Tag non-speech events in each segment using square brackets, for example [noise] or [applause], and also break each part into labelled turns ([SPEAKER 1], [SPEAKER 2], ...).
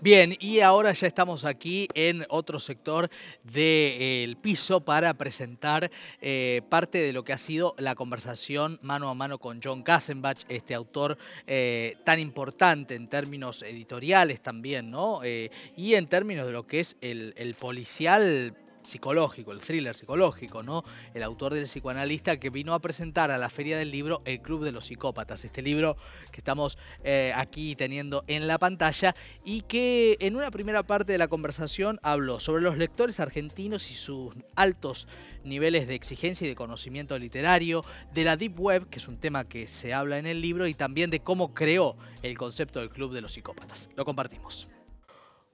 [SPEAKER 1] Bien, y ahora ya estamos aquí en otro sector del piso para presentar eh, parte de lo que ha sido la conversación mano a mano con John Kassenbach, este autor eh, tan importante en términos editoriales también, ¿no? Eh, y en términos de lo que es el, el policial psicológico, el thriller psicológico, ¿no? El autor del psicoanalista que vino a presentar a la Feria del Libro El Club de los Psicópatas, este libro que estamos eh, aquí teniendo en la pantalla y que en una primera parte de la conversación habló sobre los lectores argentinos y sus altos niveles de exigencia y de conocimiento literario, de la Deep Web, que es un tema que se habla en el libro, y también de cómo creó el concepto del Club de los Psicópatas. Lo compartimos.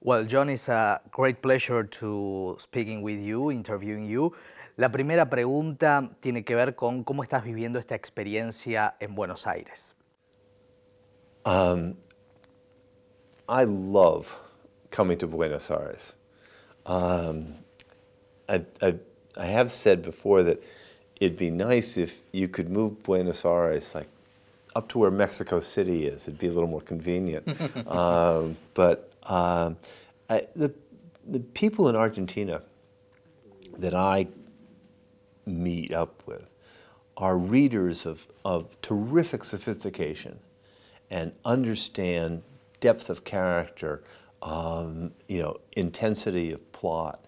[SPEAKER 1] Well, John, it's a great pleasure to speaking with you, interviewing you. La primera pregunta tiene que ver con cómo estás viviendo esta experiencia en Buenos Aires.
[SPEAKER 2] Um, I love coming to Buenos Aires. Um, I, I, I have said before that it'd be nice if you could move Buenos Aires like up to where Mexico City is. It'd be a little more convenient. [laughs] um, but um, I, the, the people in Argentina that I meet up with are readers of, of terrific sophistication and understand depth of character, um, you know, intensity of plot,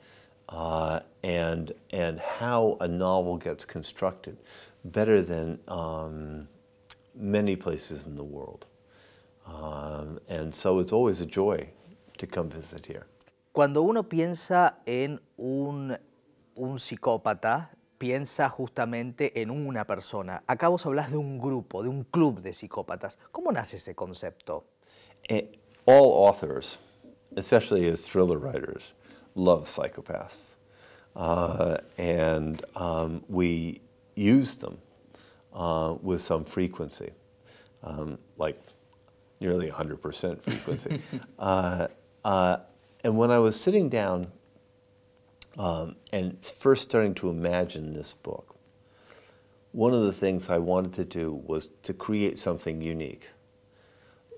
[SPEAKER 2] uh, and, and how a novel gets constructed better than um, many places in the world. Um, and so it's always a joy to come visit here.
[SPEAKER 1] Cuando uno piensa en un, un psicópata, piensa justamente en una persona. Acá vos hablas de un grupo, de un club de psicópatas. ¿Cómo nace ese concepto?
[SPEAKER 2] Eh, all authors, especially as thriller writers, love psychopaths. Uh, and um, we use them uh, with some frequency, um, like nearly 100% frequency. [laughs] uh, uh, and when I was sitting down um, and first starting to imagine this book, one of the things I wanted to do was to create something unique.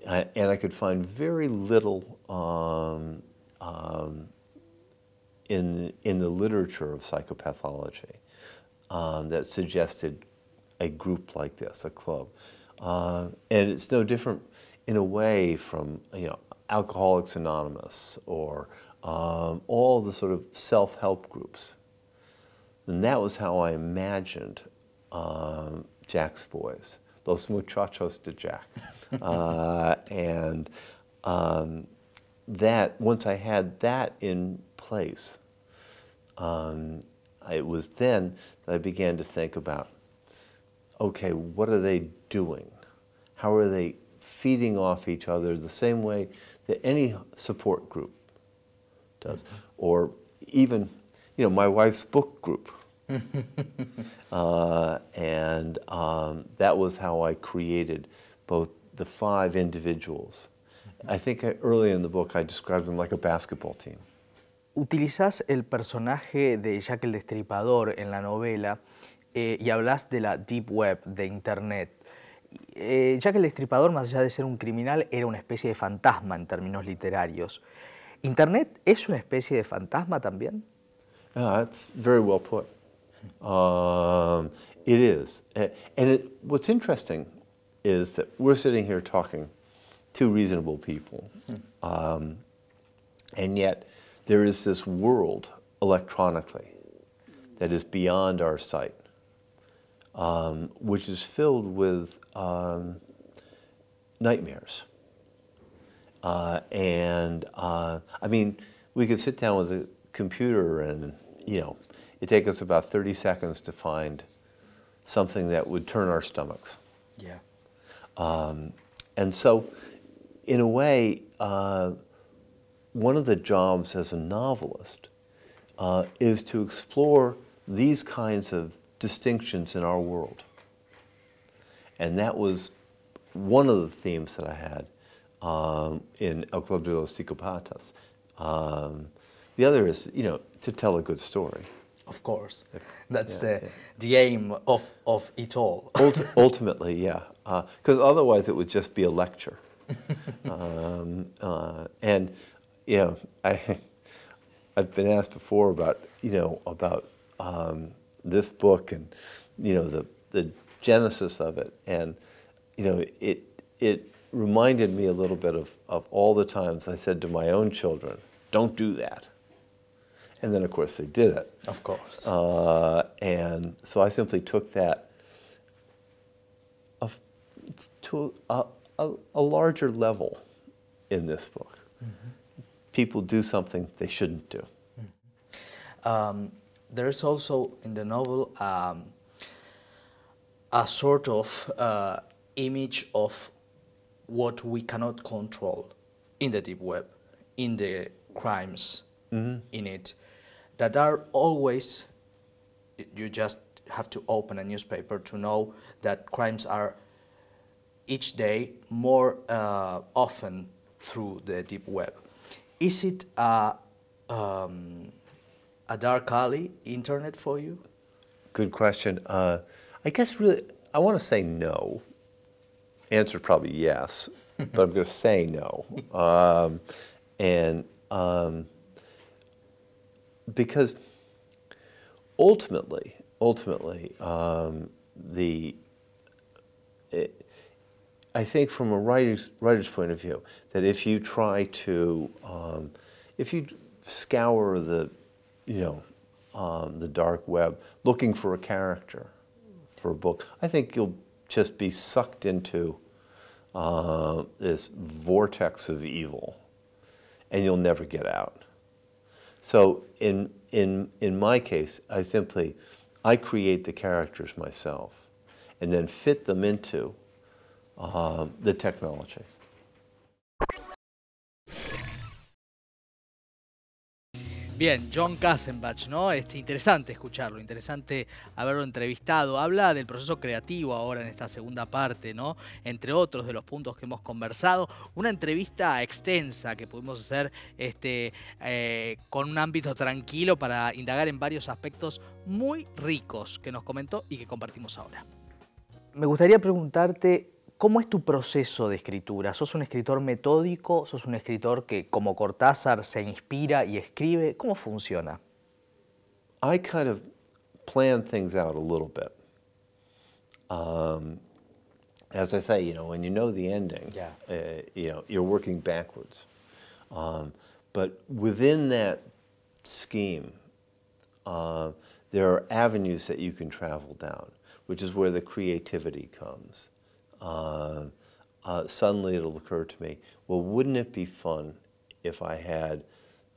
[SPEAKER 2] I, and I could find very little um, um, in, in the literature of psychopathology um, that suggested a group like this, a club. Uh, and it's no different in a way from, you know, Alcoholics Anonymous or um, all the sort of self-help groups. And that was how I imagined um, Jack's boys, Los Muchachos de Jack. [laughs] uh, and um, that, once I had that in place, um, it was then that I began to think about, okay, what are they doing? How are they feeding off each other the same way that any support group does, or even, you know, my wife's book group. [laughs] uh, and um, that was how I created both the five individuals. I think I, early in the book I described them like a basketball team.
[SPEAKER 1] Utilizás el personaje de Jack el Destripador en la novela eh, y hablas de la Deep Web, de Internet. Eh, ya que el destripador, más allá de ser un criminal, era una especie de fantasma en términos literarios. ¿Internet es una especie de fantasma también?
[SPEAKER 2] Uh, that's very well put. Um, it is. And it, what's interesting is that we're sitting here talking, two reasonable people, um, and yet there is this world electronically that is beyond our sight, um, which is filled with um, nightmares. Uh, and uh, I mean, we could sit down with a computer and, you know, it takes us about 30 seconds to find something that would turn our stomachs.
[SPEAKER 1] Yeah.
[SPEAKER 2] Um, and so, in a way, uh, one of the jobs as a novelist uh, is to explore these kinds of distinctions in our world. And that was one of the themes that I had um, in El Club de los Psicopatas. Um, the other is, you know, to tell a good story.
[SPEAKER 1] Of course. That's
[SPEAKER 2] Yeah,
[SPEAKER 1] the,
[SPEAKER 2] yeah.
[SPEAKER 1] the aim of, of it all.
[SPEAKER 2] Ulti- [laughs] ultimately, yeah, because otherwise it would just be a lecture. [laughs] um, uh, and you know, I, [laughs] I've been asked before about, you know, about um, this book and, you know, the, the genesis of it. And, you know, it, it reminded me a little bit of, of all the times I said to my own children, don't do that. And then, of course, they did it.
[SPEAKER 1] Of course.
[SPEAKER 2] Uh, and so I simply took that of, to a, a, a larger level in this book. People do something they shouldn't do.
[SPEAKER 1] Um, there's also in the novel um, a sort of uh, image of what we cannot control in the deep web, in the crimes in it, that are always, you just have to open a newspaper to know that crimes are each day more uh, often through the deep web. Is it a, um, a dark alley internet for you?
[SPEAKER 2] Good question. Uh, I guess really, I want to say no. Answer probably yes, [laughs] but I'm going to say no. Um, and um, because ultimately, ultimately, um, the it, I think from a writer's, writer's point of view, that if you try to, um, if you scour the, you know, um, the dark web looking for a character for a book, I think you'll just be sucked into uh, this vortex of evil, and you'll never get out. So in in in my case, I simply I create the characters myself, and then fit them into um, the technology.
[SPEAKER 1] Bien, John Kassenbach, ¿no? Este, interesante escucharlo, interesante haberlo entrevistado. Habla del proceso creativo ahora en esta segunda parte, ¿no? Entre otros de los puntos que hemos conversado. Una entrevista extensa que pudimos hacer este, eh, con un ámbito tranquilo para indagar en varios aspectos muy ricos que nos comentó y que compartimos ahora. Me gustaría preguntarte ¿Cómo es tu proceso de escritura? ¿Sos un escritor metódico? ¿Sos un escritor que, como Cortázar, se inspira y escribe? ¿Cómo funciona?
[SPEAKER 2] I kind of plan things out a little bit. Um, as I say, you know, when you know the ending,
[SPEAKER 1] Yeah.
[SPEAKER 2] uh, you know, you're working backwards. Um, but within that scheme, uh, there are avenues that you can travel down, which is where the creativity comes. Uh, uh, suddenly it'll occur to me, well, wouldn't it be fun if I had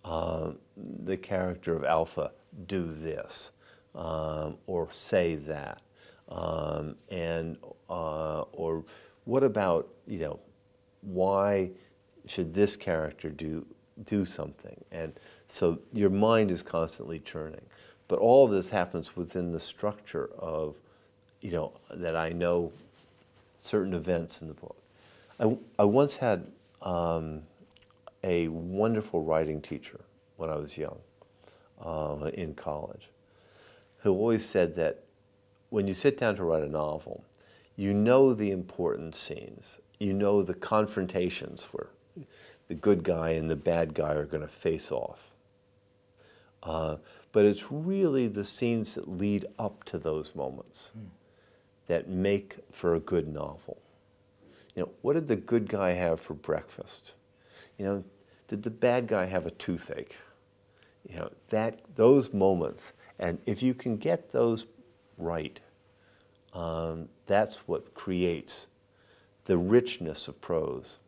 [SPEAKER 2] um, the character of Alpha do this um, or say that? Um, and uh, or what about you know why should this character do do something? And so your mind is constantly churning. But all this happens within the structure of you know that I know certain events in the book. I, I once had um, a wonderful writing teacher when I was young uh, in college who always said that when you sit down to write a novel, you know the important scenes, you know the confrontations where the good guy and the bad guy are going to face off. Uh, but it's really the scenes that lead up to those moments that make for a good novel. You know, what did the good guy have for breakfast? You know, did the bad guy have a toothache? You know, that those moments, and if you can get those right, um, that's what creates the richness of prose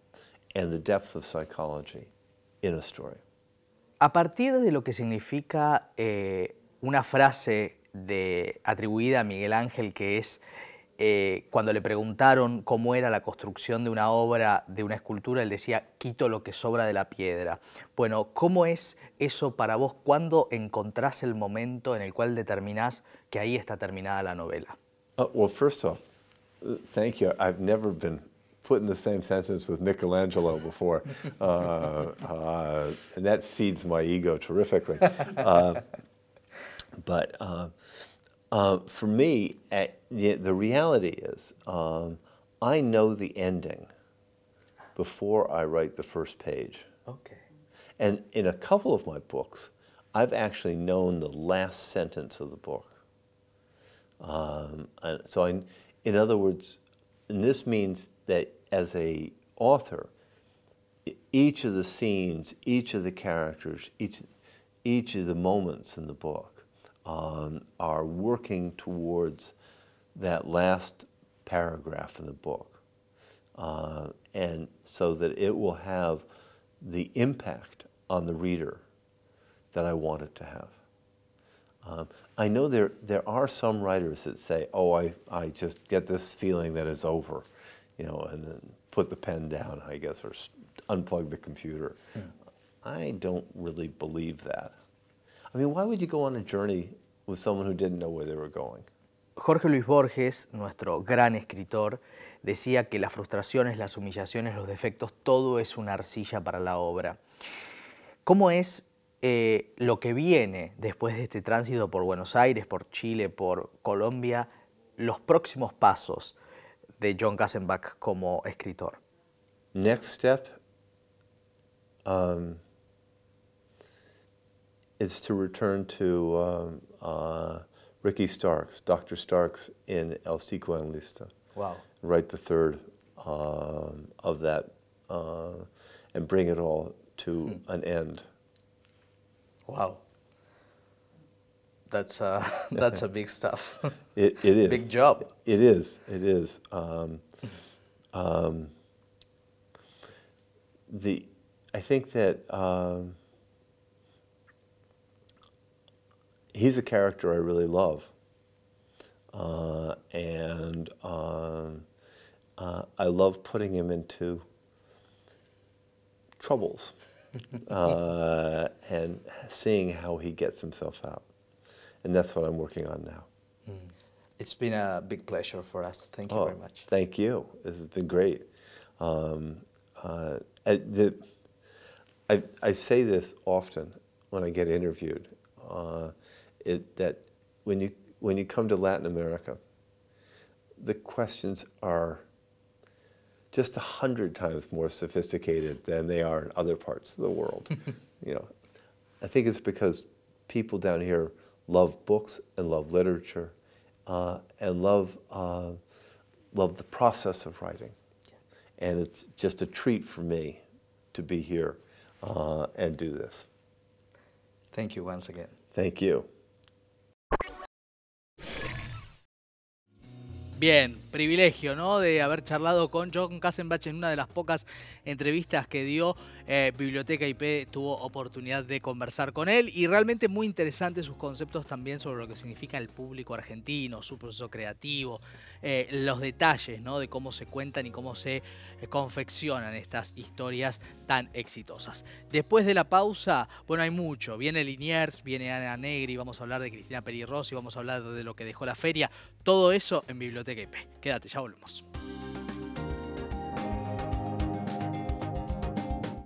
[SPEAKER 2] and the depth of psychology in a story.
[SPEAKER 1] A partir de lo que significa eh, una frase de, atribuida a Miguel Ángel que es eh, cuando le preguntaron cómo era la construcción de una obra, de una escultura, él decía, quito lo que sobra de la piedra. Bueno, ¿cómo es eso para vos? ¿Cuándo encontrás el momento en el cual determinás que ahí está terminada la novela?
[SPEAKER 2] Uh, well, first off, uh, thank you. I've never been put in the same sentence with Michelangelo before, uh, uh, and that feeds my ego terrifically. Uh, but uh, for me, at, the, the reality is, um, I know the ending before I write the first page.
[SPEAKER 1] Okay.
[SPEAKER 2] And in a couple of my books, I've actually known the last sentence of the book. Um, so, I, in other words, and this means that as a author, each of the scenes, each of the characters, each, each of the moments in the book um, are working towards that last paragraph in the book. Uh, and so that it will have the impact on the reader that I want it to have. Um, I know there, there are some writers that say, oh, I, I just get this feeling that it's over, you know, and then put the pen down, I guess, or unplug the computer. Yeah. I don't really believe that. I mean, why would you go on a journey with someone who didn't know where they were going?
[SPEAKER 1] Jorge Luis Borges, nuestro gran escritor, decía que las frustraciones, las humillaciones, los defectos, todo es una arcilla para la obra. ¿Cómo es eh, lo que viene después de este tránsito por Buenos Aires, por Chile, por Colombia, los próximos pasos de John Kassenbach como escritor?
[SPEAKER 2] Next step um, is to return to um, uh, Ricky Starks, Dr. Starks in El Psicoanalista.
[SPEAKER 1] Wow.
[SPEAKER 2] Write the third um, of that uh, and bring it all to hmm. an end.
[SPEAKER 1] Wow. That's uh, [laughs] that's a big stuff. [laughs]
[SPEAKER 2] it, it is.
[SPEAKER 1] Big job.
[SPEAKER 2] It is. It is. Um, um, the, I think that um, he's a character I really love, uh, and um, uh, I love putting him into troubles. [laughs] uh, and seeing how he gets himself out. And that's what I'm working on now. Mm.
[SPEAKER 1] It's been a big pleasure for us. Thank you
[SPEAKER 2] oh,
[SPEAKER 1] very much.
[SPEAKER 2] Thank you. This has been great. Um, uh, the, I, I say this often when I get interviewed, uh, it, that when you, when you come to Latin America, the questions are just a hundred times more sophisticated than they are in other parts of the world. [laughs] you know, I think it's because people down here love books and love literature uh, and love uh, love the process of writing, and it's just a treat for me to be here uh, and do this.
[SPEAKER 1] Thank you once again.
[SPEAKER 2] Thank you.
[SPEAKER 1] Bien, privilegio, ¿no? De haber charlado con John Kassenbach en una de las pocas entrevistas que dio eh, Biblioteca IP, tuvo oportunidad de conversar con él y realmente muy interesantes sus conceptos también sobre lo que significa el público argentino, su proceso creativo, eh, los detalles, ¿no? De cómo se cuentan y cómo se eh, confeccionan estas historias tan exitosas. Después de la pausa, bueno, hay mucho. Viene Liniers, viene Ana Negri, vamos a hablar de Cristina Rossi, vamos a hablar de lo que dejó la feria. Todo eso en Biblioteca IP. Quédate, ya volvemos.